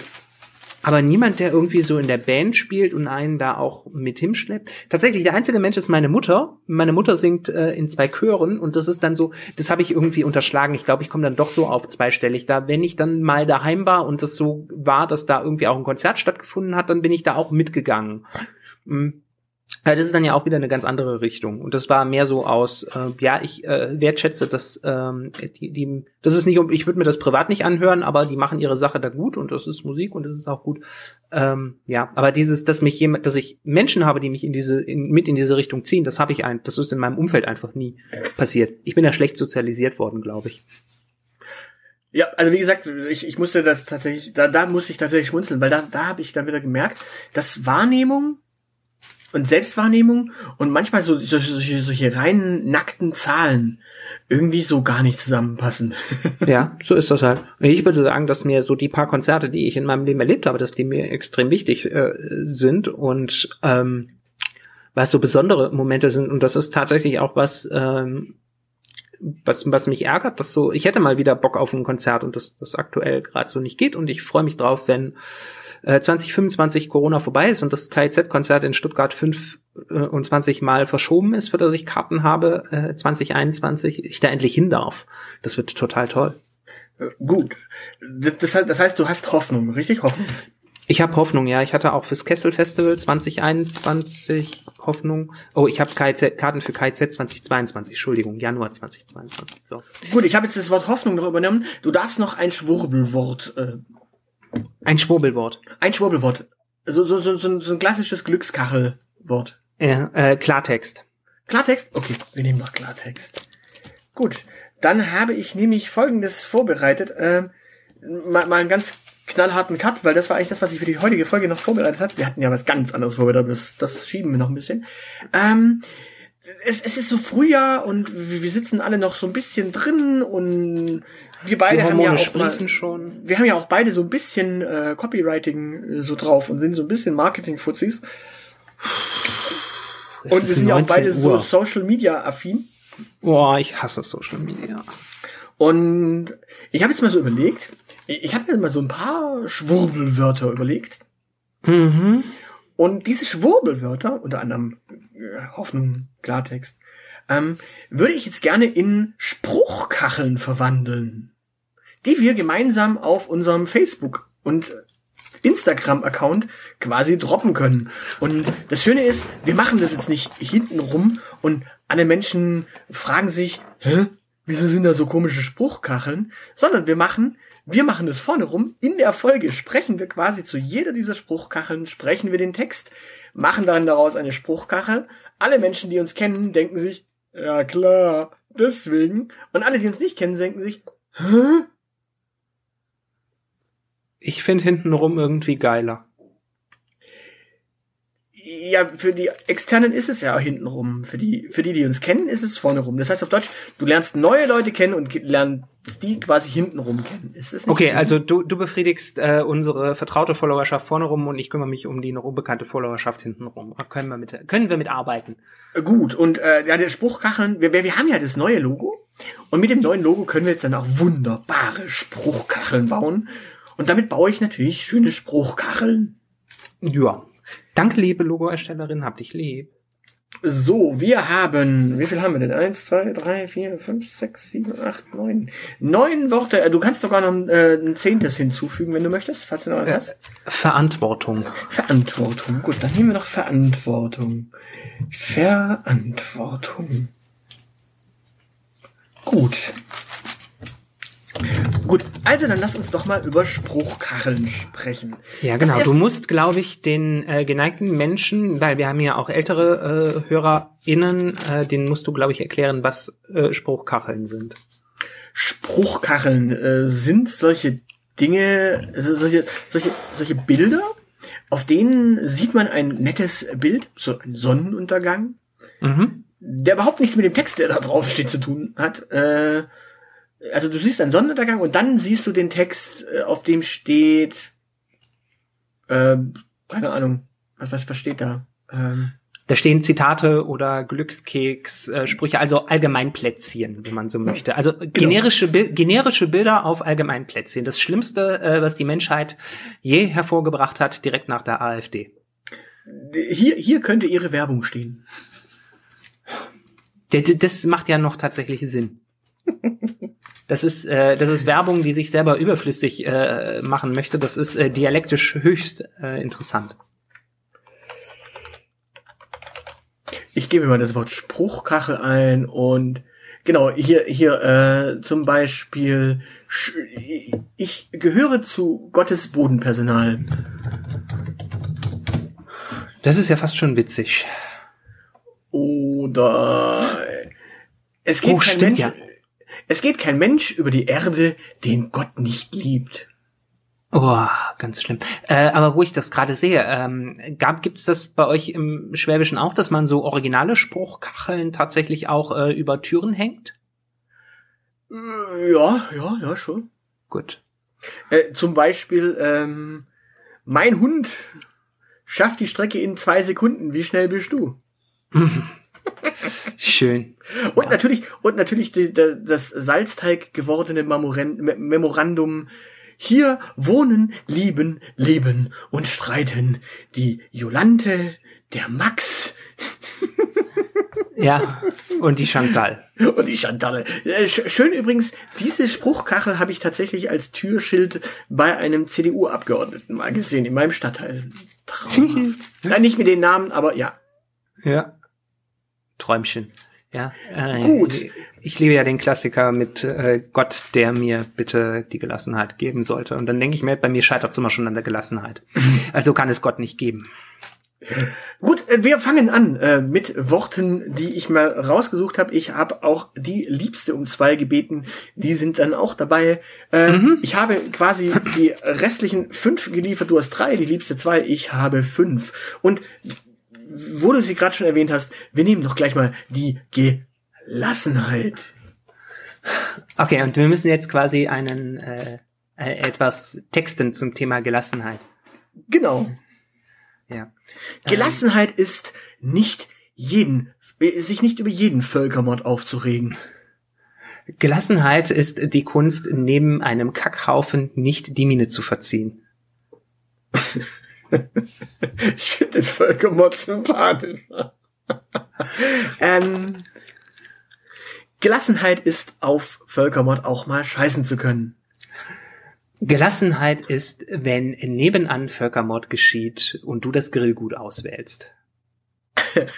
aber niemand, der irgendwie so in der Band spielt und einen da auch mit hinschleppt. Tatsächlich, der einzige Mensch ist meine Mutter. Meine Mutter singt äh, in zwei Chören und das ist dann so, das habe ich irgendwie unterschlagen. Ich glaube, ich komme dann doch so auf zweistellig. Da, wenn ich dann mal daheim war und das so war, dass da irgendwie auch ein Konzert stattgefunden hat, dann bin ich da auch mitgegangen. Mhm. Das ist dann ja auch wieder eine ganz andere Richtung. Und das war mehr so aus, äh, ja, ich äh, wertschätze das, ähm, die, die, das ist nicht, ich würde mir das privat nicht anhören, aber die machen ihre Sache da gut und das ist Musik und das ist auch gut. Ähm, ja, aber dieses, dass mich jemand, dass ich Menschen habe, die mich in diese, in, mit in diese Richtung ziehen, das habe ich ein, das ist in meinem Umfeld einfach nie passiert. Ich bin ja schlecht sozialisiert worden, glaube ich. Ja, also wie gesagt, ich, ich musste das tatsächlich, da, da musste ich tatsächlich schmunzeln, weil da, da habe ich dann wieder gemerkt, dass Wahrnehmung und Selbstwahrnehmung und manchmal so solche, solche, reinen nackten Zahlen irgendwie so gar nicht zusammenpassen. ja, so ist das halt. Ich würde sagen, dass mir so die paar Konzerte, die ich in meinem Leben erlebt habe, dass die mir extrem wichtig äh, sind und ähm, was so besondere Momente sind und das ist tatsächlich auch was ähm, was, was mich ärgert, dass so, ich hätte mal wieder Bock auf ein Konzert und das, das aktuell gerade so nicht geht und ich freue mich drauf, wenn 2025 äh, Corona vorbei ist und das KIZ-Konzert in Stuttgart 25 Mal verschoben ist, für das ich Karten habe, äh, 2021, ich da endlich hin darf. Das wird total toll. Äh, gut. Das, das heißt, du hast Hoffnung, richtig? Hoffnung. Ich habe Hoffnung, ja. Ich hatte auch fürs Kessel Festival 2021 Hoffnung. Oh, ich habe Karten für KZ 2022, Entschuldigung, Januar 2022. So. Gut, ich habe jetzt das Wort Hoffnung noch übernommen. Du darfst noch ein Schwurbelwort äh, ein Schwurbelwort. Ein Schwurbelwort. So, so, so, so, so ein klassisches Glückskachelwort. Ja, äh, Klartext. Klartext? Okay, wir nehmen noch Klartext. Gut, dann habe ich nämlich Folgendes vorbereitet. Ähm, mal, mal einen ganz knallharten Cut, weil das war eigentlich das, was ich für die heutige Folge noch vorbereitet habe. Wir hatten ja was ganz anderes vorbereitet, das, das schieben wir noch ein bisschen. Ähm, es, es ist so Frühjahr und wir sitzen alle noch so ein bisschen drin und wir beide haben ja auch mal, schon. Wir haben ja auch beide so ein bisschen äh, Copywriting äh, so drauf und sind so ein bisschen Marketing-Fuzis. Und wir sind ja auch beide Uhr. so Social Media affin. Boah, ich hasse Social Media. Und ich habe jetzt mal so überlegt, ich habe mir mal so ein paar Schwurbelwörter überlegt. Mhm. Und diese Schwurbelwörter, unter anderem äh, Hoffnung, Klartext, ähm, würde ich jetzt gerne in Spruchkacheln verwandeln, die wir gemeinsam auf unserem Facebook und Instagram-Account quasi droppen können. Und das Schöne ist, wir machen das jetzt nicht hinten rum und alle Menschen fragen sich, hä, wieso sind da so komische Spruchkacheln? Sondern wir machen wir machen es vorne rum. In der Folge sprechen wir quasi zu jeder dieser Spruchkacheln, sprechen wir den Text, machen dann daraus eine Spruchkachel. Alle Menschen, die uns kennen, denken sich, ja klar, deswegen. Und alle, die uns nicht kennen, denken sich, hä? Ich finde hintenrum irgendwie geiler ja, für die Externen ist es ja hintenrum. Für die, für die, die uns kennen, ist es vorne rum. Das heißt auf Deutsch, du lernst neue Leute kennen und lernst die quasi hintenrum kennen. Ist das nicht okay, also du, du befriedigst äh, unsere vertraute Followerschaft vorne rum und ich kümmere mich um die noch unbekannte Followerschaft hintenrum. Können wir mit, können wir mit arbeiten? Äh, gut, und äh, ja, der Spruchkacheln, wir, wir haben ja das neue Logo. Und mit dem neuen Logo können wir jetzt dann auch wunderbare Spruchkacheln bauen. Und damit baue ich natürlich schöne Spruchkacheln. Ja, Danke, liebe Logo-Erstellerin, hab dich lieb. So, wir haben, wie viel haben wir denn? Eins, zwei, drei, vier, fünf, sechs, sieben, acht, neun. Neun Worte. Äh, du kannst sogar noch äh, ein zehntes hinzufügen, wenn du möchtest, falls du noch was hast. Verantwortung. Verantwortung. Gut, dann nehmen wir noch Verantwortung. Verantwortung. Gut. Gut, also dann lass uns doch mal über Spruchkacheln sprechen. Ja, genau. Du musst, glaube ich, den äh, geneigten Menschen, weil wir haben ja auch ältere äh, HörerInnen, äh, denen musst du, glaube ich, erklären, was äh, Spruchkacheln sind. Spruchkacheln äh, sind solche Dinge, also solche, solche, solche Bilder, auf denen sieht man ein nettes Bild, so ein Sonnenuntergang, mhm. der überhaupt nichts mit dem Text, der da drauf steht, zu tun hat. Äh, also du siehst einen Sonnenuntergang und dann siehst du den Text, äh, auf dem steht, ähm, keine Ahnung, was, was, steht da? Ähm, Da stehen Zitate oder Glückskeks, äh, Sprüche, also Allgemeinplätzchen, wenn man so möchte. Also generische, Bi generische Bilder auf Allgemeinplätzchen. Das Schlimmste, äh, was die Menschheit je hervorgebracht hat, direkt nach der AfD. Hier, hier könnte ihre Werbung stehen. Das macht ja noch tatsächlich Sinn. Das ist, äh, das ist Werbung, die sich selber überflüssig äh, machen möchte. Das ist äh, dialektisch höchst äh, interessant. Ich gebe mal das Wort Spruchkachel ein und genau, hier, hier äh, zum Beispiel, ich gehöre zu Gottes Bodenpersonal. Das ist ja fast schon witzig. Oder es geht Oh, kein stimmt Mensch, ja. Es geht kein Mensch über die Erde, den Gott nicht liebt. Oh, ganz schlimm. Äh, aber wo ich das gerade sehe, ähm, gab gibt's das bei euch im Schwäbischen auch, dass man so originale Spruchkacheln tatsächlich auch äh, über Türen hängt? Ja, ja, ja, schon. Gut. Äh, zum Beispiel, ähm, mein Hund schafft die Strecke in zwei Sekunden. Wie schnell bist du? Schön. Und natürlich, und natürlich die, die, das Salzteig gewordene Memorandum. Hier wohnen, lieben, leben und streiten die Jolante, der Max Ja. Und die Chantal. und die Chantalle. Äh, sch- Schön übrigens, diese Spruchkachel habe ich tatsächlich als Türschild bei einem CDU-Abgeordneten mal gesehen, in meinem Stadtteil. Traumhaft. Nein, nicht mit den Namen, aber ja. Ja. Träumchen. Ja. Äh, Gut. Ich liebe ja den Klassiker mit äh, Gott, der mir bitte die Gelassenheit geben sollte. Und dann denke ich mir, bei mir scheitert es immer schon an der Gelassenheit. Also kann es Gott nicht geben. Gut, äh, wir fangen an äh, mit Worten, die ich mal rausgesucht habe. Ich habe auch die Liebste um zwei gebeten. Die sind dann auch dabei. Äh, Ich habe quasi die restlichen fünf geliefert. Du hast drei, die Liebste zwei. Ich habe fünf. Und wo du sie gerade schon erwähnt hast, wir nehmen doch gleich mal die Gelassenheit. Okay, und wir müssen jetzt quasi einen äh, äh, etwas texten zum Thema Gelassenheit. Genau. Ja. Gelassenheit ist nicht jeden, äh, sich nicht über jeden Völkermord aufzuregen. Gelassenheit ist die Kunst, neben einem Kackhaufen nicht die Miene zu verziehen. Ich finde den Völkermord sympathisch. ähm, Gelassenheit ist auf Völkermord auch mal scheißen zu können. Gelassenheit ist, wenn nebenan Völkermord geschieht und du das Grillgut auswählst.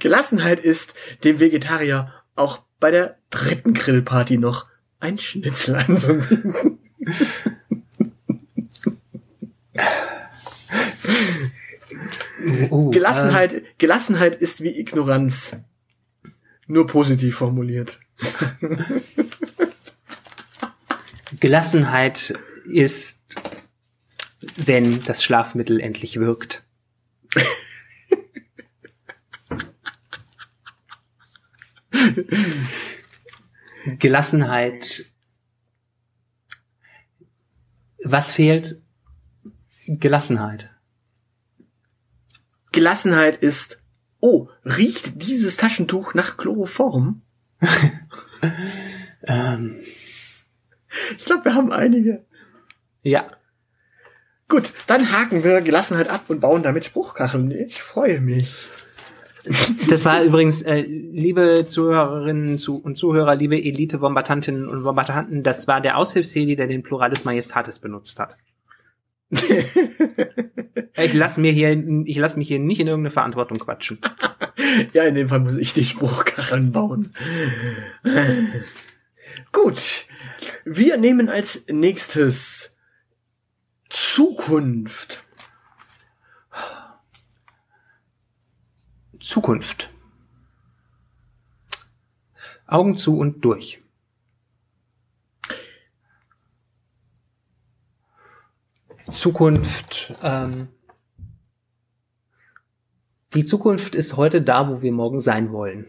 Gelassenheit ist, dem Vegetarier auch bei der dritten Grillparty noch ein Schnitzel anzubieten. Uh, Gelassenheit, Gelassenheit ist wie Ignoranz. Nur positiv formuliert. Äh, Gelassenheit ist, wenn das Schlafmittel endlich wirkt. Gelassenheit. Was fehlt? Gelassenheit. Gelassenheit ist, oh, riecht dieses Taschentuch nach Chloroform? Ähm, Ich glaube, wir haben einige. ja. Gut, dann haken wir Gelassenheit ab und bauen damit Spruchkacheln. Ich freue mich. Das war übrigens, äh, liebe Zuhörerinnen zu, und Zuhörer, liebe Elite-Bombardantinnen und Bombardanten, das war der Aushilfsheli, der den Pluralis Majestatis benutzt hat. Ich lass mir hier, ich lass mich hier nicht in irgendeine Verantwortung quatschen. Ja, in dem Fall muss ich die Spruchkacheln bauen. Gut, wir nehmen als nächstes Zukunft. Zukunft. Augen zu und durch. Zukunft. Ähm, die Zukunft ist heute da, wo wir morgen sein wollen.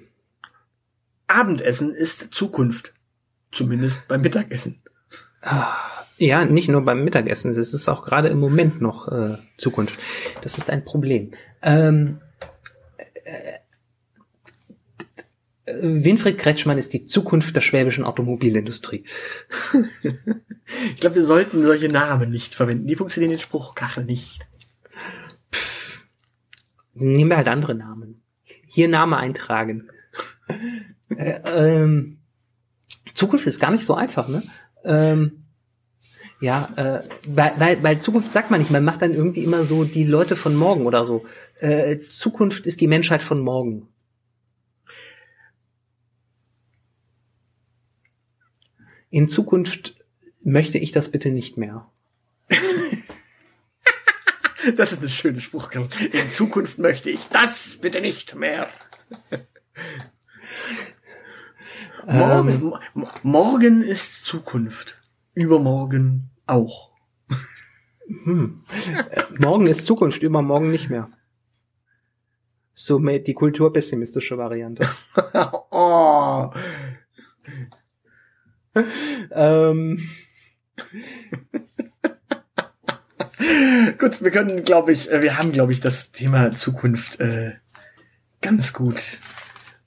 Abendessen ist Zukunft. Zumindest beim Mittagessen. Ja, nicht nur beim Mittagessen, es ist auch gerade im Moment noch äh, Zukunft. Das ist ein Problem. Ähm, äh, äh, Winfried Kretschmann ist die Zukunft der schwäbischen Automobilindustrie. ich glaube, wir sollten solche Namen nicht verwenden. Die funktionieren in Spruchkachel nicht. Nehmen wir halt andere Namen. Hier Name eintragen. äh, ähm, Zukunft ist gar nicht so einfach, ne? Ähm, ja, äh, weil, weil, weil Zukunft sagt man nicht, man macht dann irgendwie immer so die Leute von morgen oder so. Äh, Zukunft ist die Menschheit von morgen. In Zukunft möchte ich das bitte nicht mehr. das ist ein schöner Spruch. In Zukunft möchte ich das bitte nicht mehr. morgen, ähm, morgen ist Zukunft. Übermorgen auch. Hm. Morgen ist Zukunft, übermorgen nicht mehr. So die kulturpessimistische Variante. oh. Ähm. gut, wir können, glaube ich, äh, wir haben, glaube ich, das Thema Zukunft äh, ganz gut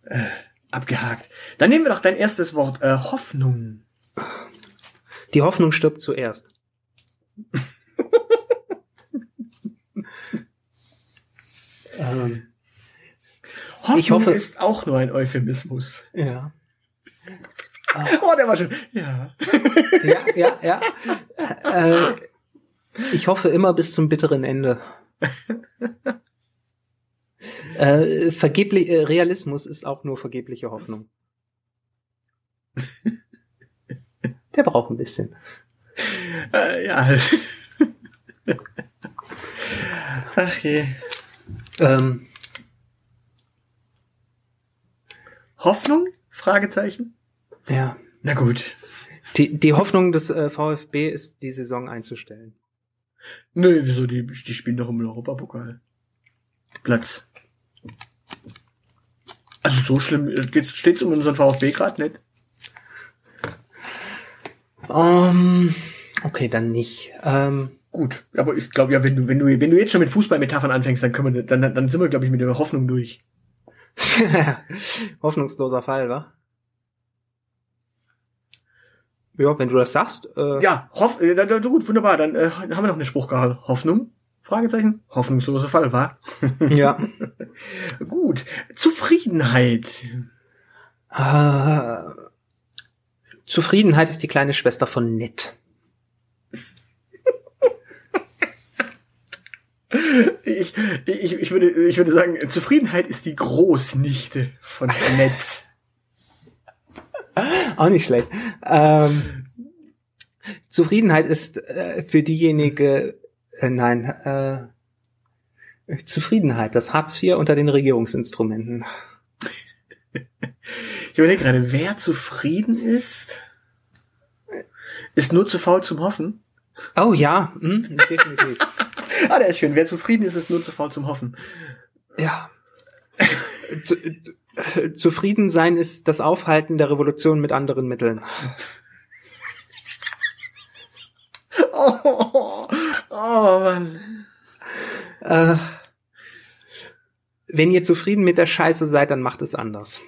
äh, abgehakt. Dann nehmen wir doch dein erstes Wort, äh, Hoffnung. Die Hoffnung stirbt zuerst. ähm, Hoffnung ich hoffe, ist auch nur ein Euphemismus. Ja. Oh, der war schon. Ja. Ja, ja, ja. Äh, ich hoffe immer bis zum bitteren Ende. Äh, vergeblich, äh, Realismus ist auch nur vergebliche Hoffnung. Der braucht ein bisschen. Äh, ja. Ach je. Ähm. Hoffnung? Fragezeichen? Ja. Na gut. Die, die Hoffnung des äh, VfB ist, die Saison einzustellen. Nö, wieso? Die, die spielen doch im Europapokal. Platz. Also so schlimm steht es um unseren VfB gerade nicht. Um, ähm, okay, dann nicht. Ähm, Gut, aber ich glaube ja, wenn du, wenn du, wenn du jetzt schon mit Fußballmetaphern anfängst, dann können wir, dann, dann sind wir, glaube ich, mit der Hoffnung durch. Hoffnungsloser Fall, wa? Ja, wenn du das sagst. Äh ja, hoff, äh, gut, wunderbar. Dann äh, haben wir noch eine Spruchkarte. Hoffnung? Fragezeichen. Hoffnungsloser Fall, wa? ja. gut. Zufriedenheit. Äh, Zufriedenheit ist die kleine Schwester von nett. Ich, ich, ich, würde, ich würde sagen, Zufriedenheit ist die Großnichte von nett. Auch nicht schlecht. Ähm, Zufriedenheit ist äh, für diejenige, äh, nein, äh, Zufriedenheit, das Hartz IV unter den Regierungsinstrumenten. Ich überlege gerade, wer zufrieden ist, ist nur zu faul zum Hoffen. Oh ja, hm, definitiv. ah, der ist schön. Wer zufrieden ist, ist nur zu faul zum Hoffen. Ja. Zu, zufrieden sein ist das Aufhalten der Revolution mit anderen Mitteln. oh, oh, oh Mann. Äh, wenn ihr zufrieden mit der Scheiße seid, dann macht es anders.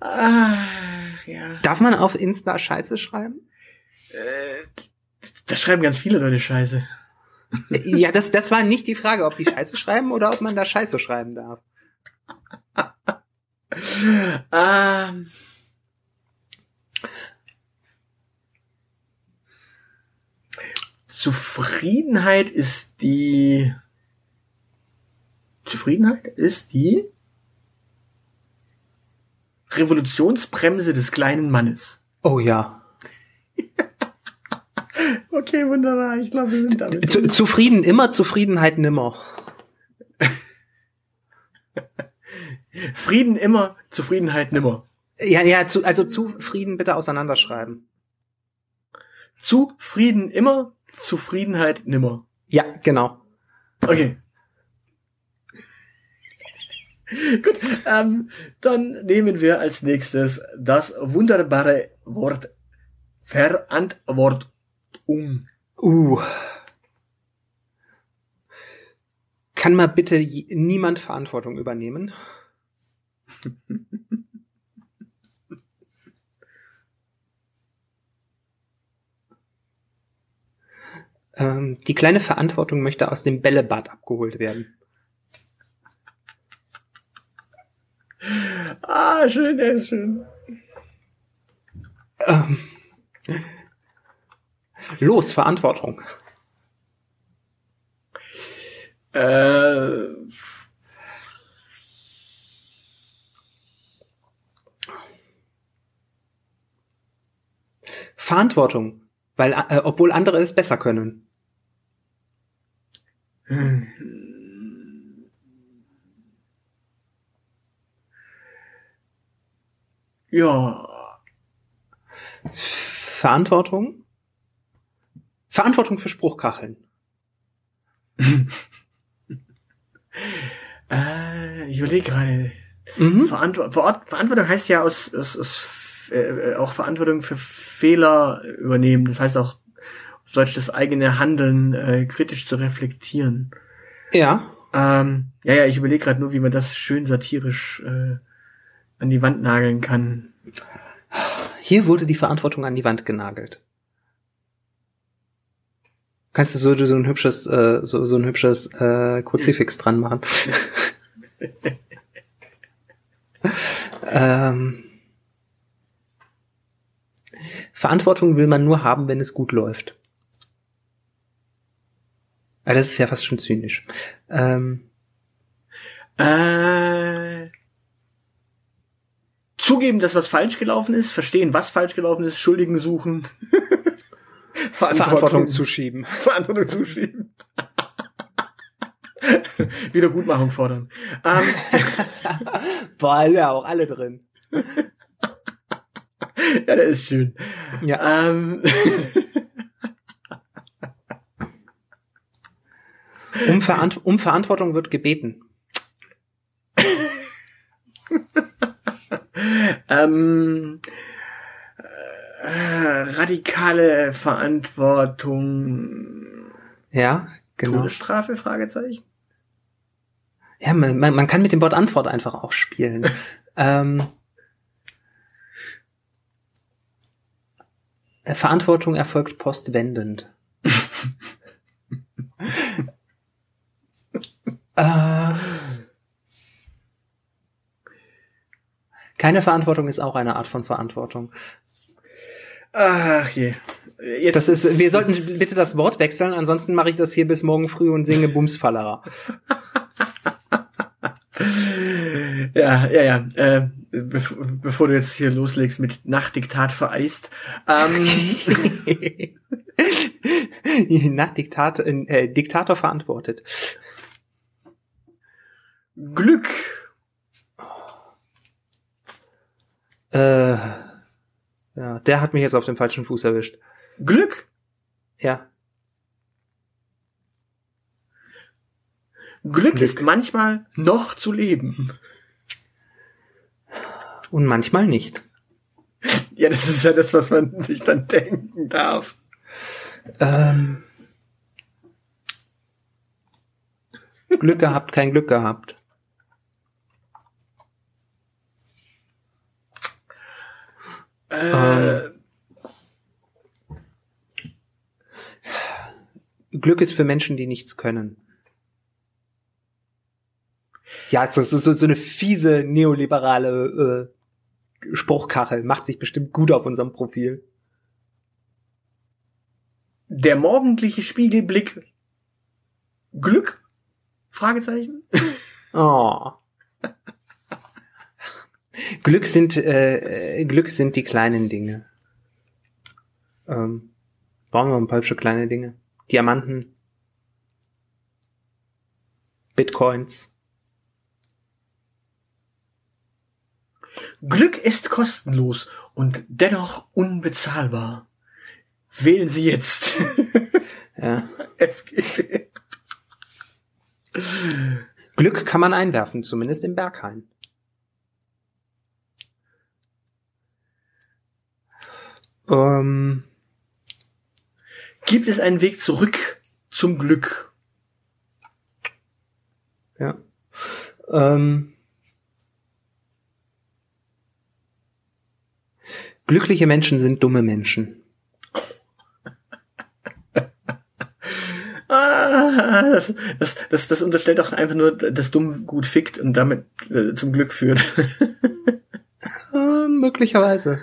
ah, ja. Darf man auf Insta Scheiße schreiben? Äh, da schreiben ganz viele Leute Scheiße. Ja, das, das war nicht die Frage, ob die Scheiße schreiben oder ob man da Scheiße schreiben darf. ähm. Zufriedenheit ist die Zufriedenheit ist die Revolutionsbremse des kleinen Mannes. Oh ja. Okay, wunderbar. Ich glaube, wir sind damit. Zu, zufrieden immer, Zufriedenheit nimmer. Frieden immer, Zufriedenheit nimmer. Ja, ja, zu, also zufrieden bitte auseinanderschreiben. Zufrieden immer, Zufriedenheit nimmer. Ja, genau. Okay. Gut, ähm, dann nehmen wir als nächstes das wunderbare Wort Verantwortung. Uh. Kann mal bitte niemand Verantwortung übernehmen? ähm, die kleine Verantwortung möchte aus dem Bällebad abgeholt werden. Ah, schön, der ist schön. Ähm, los, Verantwortung. Äh, Verantwortung, weil äh, obwohl andere es besser können. Ja. Verantwortung? Verantwortung für Spruchkacheln. äh, ich überlege gerade. Mhm. Verantwort Verantwortung heißt ja aus, aus, aus äh, auch Verantwortung für Fehler übernehmen. Das heißt auch auf Deutsch das eigene Handeln äh, kritisch zu reflektieren. Ja. Ähm, ja, ja, ich überlege gerade nur, wie man das schön satirisch äh, an die Wand nageln kann. Hier wurde die Verantwortung an die Wand genagelt. Kannst du so, so ein hübsches, äh, so, so ein hübsches äh, Kruzifix dran machen? ähm, Verantwortung will man nur haben, wenn es gut läuft. Aber das ist ja fast schon zynisch. Ähm, äh, zugeben, dass was falsch gelaufen ist, verstehen, was falsch gelaufen ist, Schuldigen suchen. Verantwortung, Verantwortung zuschieben. Verantwortung zuschieben. Wiedergutmachung fordern. Ähm, Boah, ja auch alle drin. ja, der ist schön. Ja. Ähm, um, Verant um Verantwortung wird gebeten. ähm, äh, radikale Verantwortung. Ja, genau. Todesstrafe? Fragezeichen. Ja, man, man, man kann mit dem Wort Antwort einfach auch spielen. ähm, Verantwortung erfolgt postwendend. äh, keine Verantwortung ist auch eine Art von Verantwortung. Ach je. Jetzt das ist, wir sollten bitte das Wort wechseln, ansonsten mache ich das hier bis morgen früh und singe Bumsfallerer. ja, ja, ja. Äh, bev bevor du jetzt hier loslegst mit Nachtdiktat vereist. Ähm, Nach Diktat, äh, Diktator verantwortet. Glück. Äh, ja, der hat mich jetzt auf dem falschen Fuß erwischt. Glück? Ja. Glück, Glück ist manchmal noch zu leben. Und manchmal nicht. Ja, das ist ja das, was man sich dann denken darf. Ähm, Glück gehabt, kein Glück gehabt. Äh, ähm, Glück ist für Menschen, die nichts können. Ja, so, so, so eine fiese neoliberale äh, Spruchkachel macht sich bestimmt gut auf unserem Profil. Der morgendliche Spiegelblick. Glück? Fragezeichen. Oh. Glück sind äh, Glück sind die kleinen Dinge. Ähm, brauchen wir ein paar hübsche kleine Dinge. Diamanten, Bitcoins. Glück ist kostenlos und dennoch unbezahlbar. Wählen Sie jetzt. Ja. FGB. Glück kann man einwerfen, zumindest im Berghain. Ähm, Gibt es einen Weg zurück zum Glück? ja. Ähm, glückliche Menschen sind dumme Menschen. Ah, das, das, das, das unterstellt doch einfach nur, dass dumm gut fickt und damit äh, zum Glück führt. Äh, möglicherweise.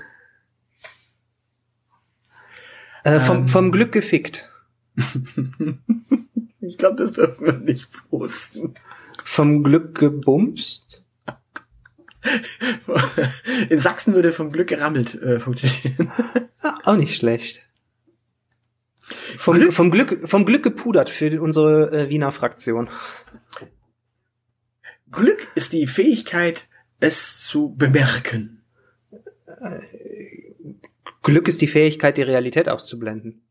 Äh, vom, Ähm. vom Glück gefickt. ich glaube, das dürfen wir nicht posten. Vom Glück gebumst. In Sachsen würde vom Glück gerammelt äh, funktionieren. Ja, auch nicht schlecht. Vom Glück? Vom Glück, vom Glück gepudert für unsere äh, Wiener Fraktion. Glück ist die Fähigkeit, es zu bemerken. Glück ist die Fähigkeit, die Realität auszublenden.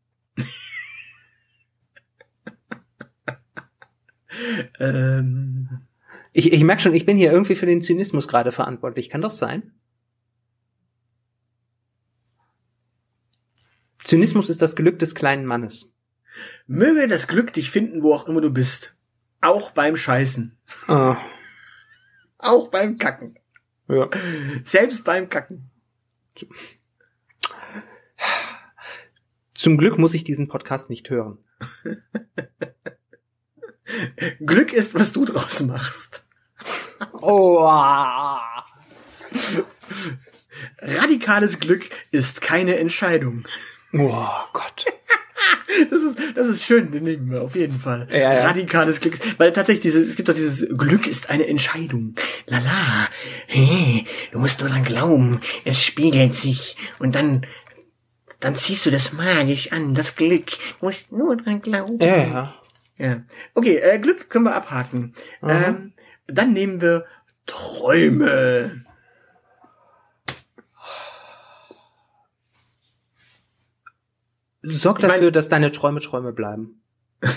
Ähm, Ich, ich merke schon, ich bin hier irgendwie für den Zynismus gerade verantwortlich. Kann das sein? Zynismus ist das Glück des kleinen Mannes. möge das Glück dich finden, wo auch immer du bist. Auch beim Scheißen. Ah, Auch beim Kacken. ja. Selbst beim Kacken. Zum Glück muss ich diesen Podcast nicht hören. Glück ist, was du draus machst. Oh. Radikales Glück ist keine Entscheidung. oh Gott. Das ist, das ist schön, den nehmen wir auf jeden Fall. Ja, ja. Radikales Glück. Weil tatsächlich, dieses, es gibt doch dieses Glück ist eine Entscheidung. Lala. Hey, du musst nur dran glauben. Es spiegelt sich. Und dann, dann ziehst du das magisch an, das Glück. Du musst nur dran glauben. Ja, ja. Ja. Okay, äh, Glück können wir abhaken. Ähm, dann nehmen wir Träume. Sorg Ich mein- dafür, dass deine Träume Träume bleiben.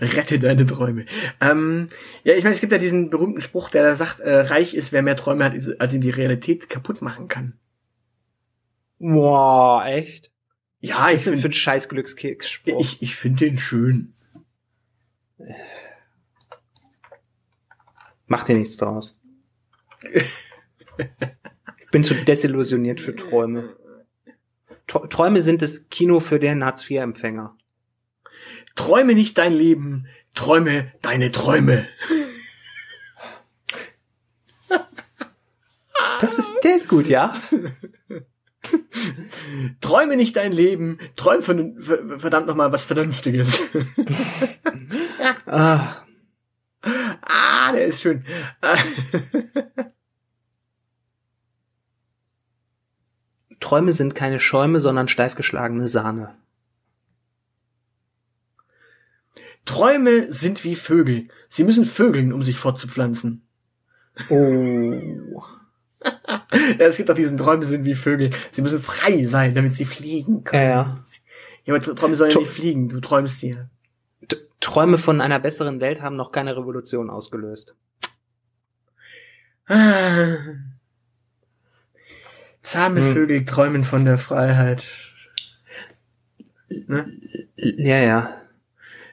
Rette deine Träume. Ähm, ja, ich meine, es gibt ja diesen berühmten Spruch, der da sagt, äh, reich ist, wer mehr Träume hat, als ihm die Realität kaputt machen kann. Boah, echt? Ja, ich denn für finde ein scheiß Glückskeksspruch. ich, ich find den schön. Mach dir nichts draus. ich bin zu desillusioniert für Träume. Tr- Träume sind das Kino für den Hartz-IV-Empfänger. Träume nicht dein Leben, träume deine Träume. Das ist, der ist gut, ja? Träume nicht dein Leben, träum von, ver- verdammt nochmal was Vernünftiges. Ah, ah, der ist schön. Träume sind keine Schäume, sondern steif geschlagene Sahne. Träume sind wie Vögel. Sie müssen vögeln, um sich fortzupflanzen. Oh. Ja, es gibt auch diesen Träume sind wie Vögel. Sie müssen frei sein, damit sie fliegen Ja, können. ja. Ja, aber Träume sollen ja nicht fliegen. Du träumst dir. Träume von einer besseren Welt haben noch keine Revolution ausgelöst. Ah. Zahme Hm. Vögel träumen von der Freiheit. Ne? Ja, ja.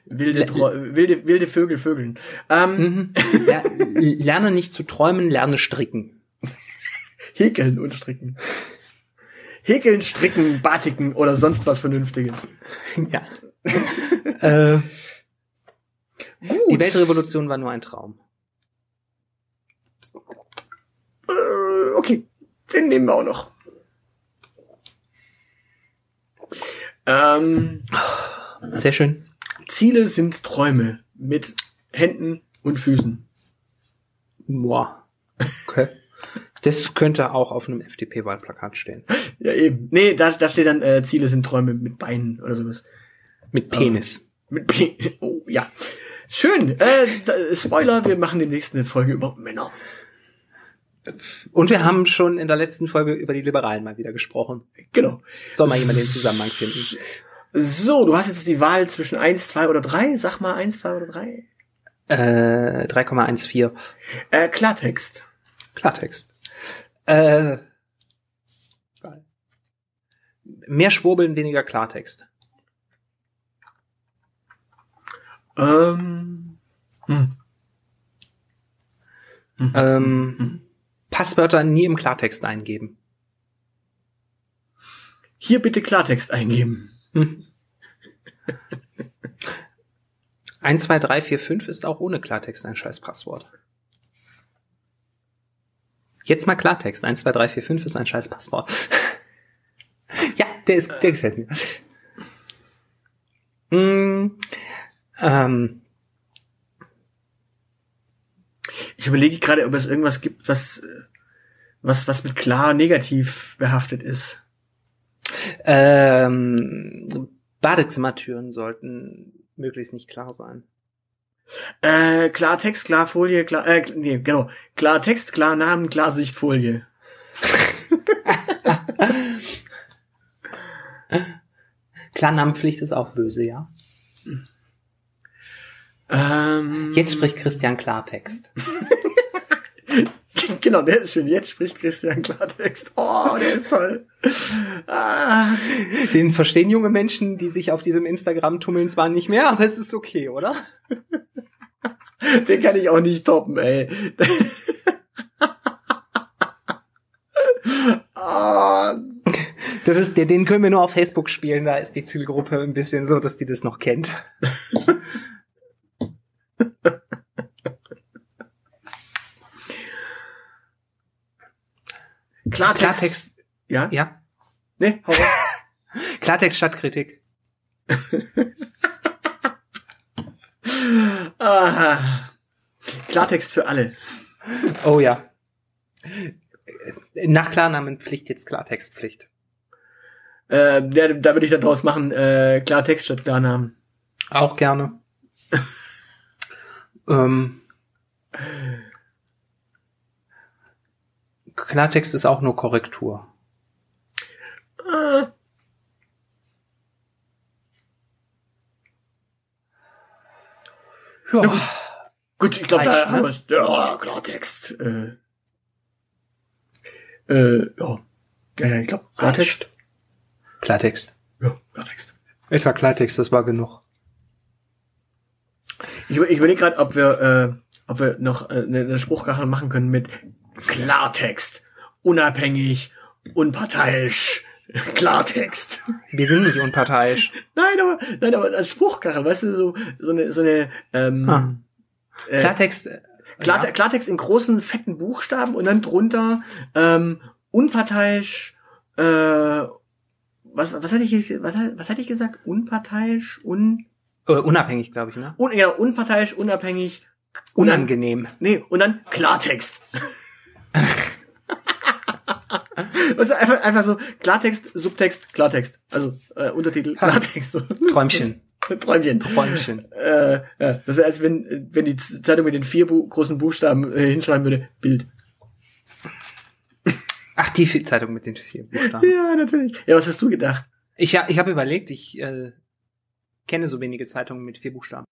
Wilde, Träu- wilde, wilde Vögel vögeln. Ähm, Mhm. Ler lerne nicht zu träumen, lerne stricken. Häkeln und stricken. Häkeln, stricken, batiken oder sonst was Vernünftiges. Ja. äh, Gut. die Weltrevolution war nur ein Traum. Äh, okay, den nehmen wir auch noch. Ähm, Sehr schön. Ziele sind Träume mit Händen und Füßen. Boah. Okay. Das könnte auch auf einem FDP-Wahlplakat stehen. Ja, eben. Nee, da, da steht dann, äh, Ziele sind Träume mit Beinen oder sowas. Mit Penis. Mit P Oh, ja. Schön. Äh, da, Spoiler, wir machen demnächst eine Folge über Männer. Und wir haben schon in der letzten Folge über die Liberalen mal wieder gesprochen. Genau. Soll mal jemand den Zusammenhang finden. So, du hast jetzt die Wahl zwischen eins, zwei oder drei. Sag mal eins, zwei oder drei. Äh, 3,14. Äh, Klartext. Klartext. Äh, geil. Mehr Schwurbeln, weniger Klartext. Ähm. Hm. Mhm. Ähm, Mhm. Passwörter nie im Klartext eingeben. Hier bitte Klartext eingeben. Hm. 1, 2, 3, 4, 5 ist auch ohne Klartext ein scheiß Passwort. Jetzt mal Klartext. 1, 2, 3, 4, 5 ist ein scheiß Passwort. ja, der ist, der gefällt mir. Hm, ähm, Ich überlege gerade, ob es irgendwas gibt, was, was, was mit klar negativ behaftet ist. ähm, Badezimmertüren sollten möglichst nicht klar sein. Äh, Klartext, Klarfolie, klar, äh, nee, genau. Klartext, Klarnamen, Klarsichtfolie. Klarnamenpflicht ist auch böse, ja. Ähm, Jetzt spricht Christian Klartext. genau, der ist schön. Jetzt spricht Christian Klartext. Oh, der ist toll. Ah, Den verstehen junge Menschen, die sich auf diesem Instagram tummeln, zwar nicht mehr, aber es ist okay, oder? den kann ich auch nicht toppen, ey. Ah, Das ist, den können wir nur auf Facebook spielen, da ist die Zielgruppe ein bisschen so, dass die das noch kennt. Klartext. Klartext, Ja? ja. Nee, hau. Klartext statt Kritik. Ah. Klartext für alle. Oh ja. Nach Klarnamenpflicht jetzt Klartextpflicht. Äh, der, da würde ich dann draus machen, äh, Klartext statt Klarnamen. Auch gerne. ähm, Klartext ist auch nur Korrektur. Ah, Ja. gut, ich glaube, da haben ne? wir Ja, Klartext. Äh, äh, ja. Ja, ich glaube, Klartext. Klartext. Ja, Klartext. Etwa Klartext, das war genug. Ich, ich überlege gerade, ob wir, äh, ob wir noch äh, eine, eine Spruchkachel machen können mit Klartext. Unabhängig, unparteiisch. Klartext. Wir sind nicht unparteiisch. Nein, aber, nein, aber als Spruchkachel, weißt du, so, so eine, so eine, ähm, Ah. äh, Klartext. Klarte ja. Klartext in großen, fetten Buchstaben und dann drunter, ähm, unparteiisch, äh, was, was hatte ich, was, was hatte ich gesagt? Unparteiisch, un, Äh, unabhängig, glaube ich, ne? un, ja, unparteiisch, unabhängig, Unangenehm. Nee, und dann Klartext. Was einfach, einfach so Klartext, Subtext, Klartext. Also äh, Untertitel. Klartext. Träumchen. Träumchen. Träumchen. Äh, ja, das wäre, als wenn, wenn die Zeitung mit den vier Bu großen Buchstaben äh, hinschreiben würde, Bild. Ach, die Zeitung mit den vier Buchstaben. Ja, natürlich. Ja, was hast du gedacht? Ich, ich habe überlegt, ich äh, kenne so wenige Zeitungen mit vier Buchstaben.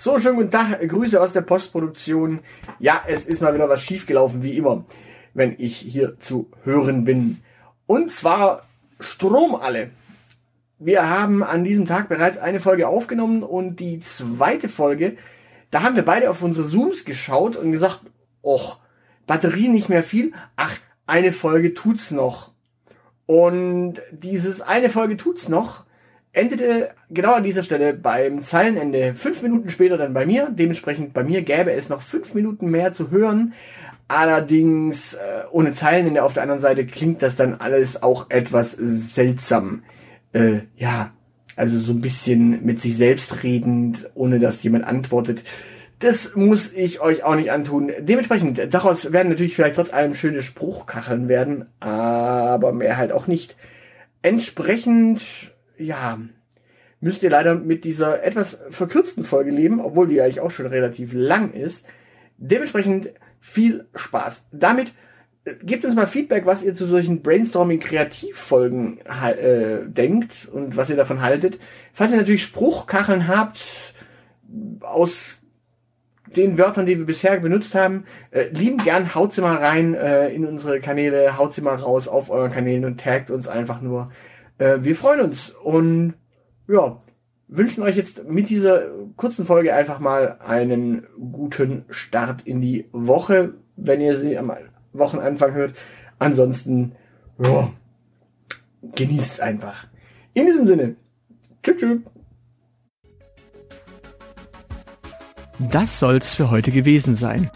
So, schönen guten Tag. Grüße aus der Postproduktion. Ja, es ist mal wieder was schiefgelaufen, wie immer, wenn ich hier zu hören bin. Und zwar Strom alle. Wir haben an diesem Tag bereits eine Folge aufgenommen und die zweite Folge, da haben wir beide auf unsere Zooms geschaut und gesagt, och, Batterie nicht mehr viel. Ach, eine Folge tut's noch. Und dieses eine Folge tut's noch endete genau an dieser Stelle beim Zeilenende fünf Minuten später dann bei mir. Dementsprechend bei mir gäbe es noch fünf Minuten mehr zu hören. Allerdings äh, ohne Zeilenende auf der anderen Seite klingt das dann alles auch etwas seltsam. Äh, ja, also so ein bisschen mit sich selbst redend, ohne dass jemand antwortet. Das muss ich euch auch nicht antun. Dementsprechend, daraus werden natürlich vielleicht trotz allem schöne Spruchkacheln werden, aber mehr halt auch nicht. Entsprechend, ja, müsst ihr leider mit dieser etwas verkürzten Folge leben, obwohl die eigentlich auch schon relativ lang ist. Dementsprechend viel Spaß. Damit gebt uns mal Feedback, was ihr zu solchen Brainstorming-Kreativfolgen äh, denkt und was ihr davon haltet. Falls ihr natürlich Spruchkacheln habt aus den Wörtern, die wir bisher benutzt haben, äh, lieben gern haut sie mal rein äh, in unsere Kanäle, haut sie mal raus auf euren Kanälen und taggt uns einfach nur. Äh, wir freuen uns und ja, wünschen euch jetzt mit dieser kurzen Folge einfach mal einen guten Start in die Woche, wenn ihr sie am Wochenanfang hört. Ansonsten, ja, genießt einfach. In diesem Sinne, tschüss. tschüss. Das soll's für heute gewesen sein.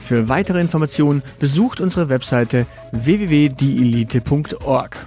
Für weitere Informationen besucht unsere Webseite www.dielite.org.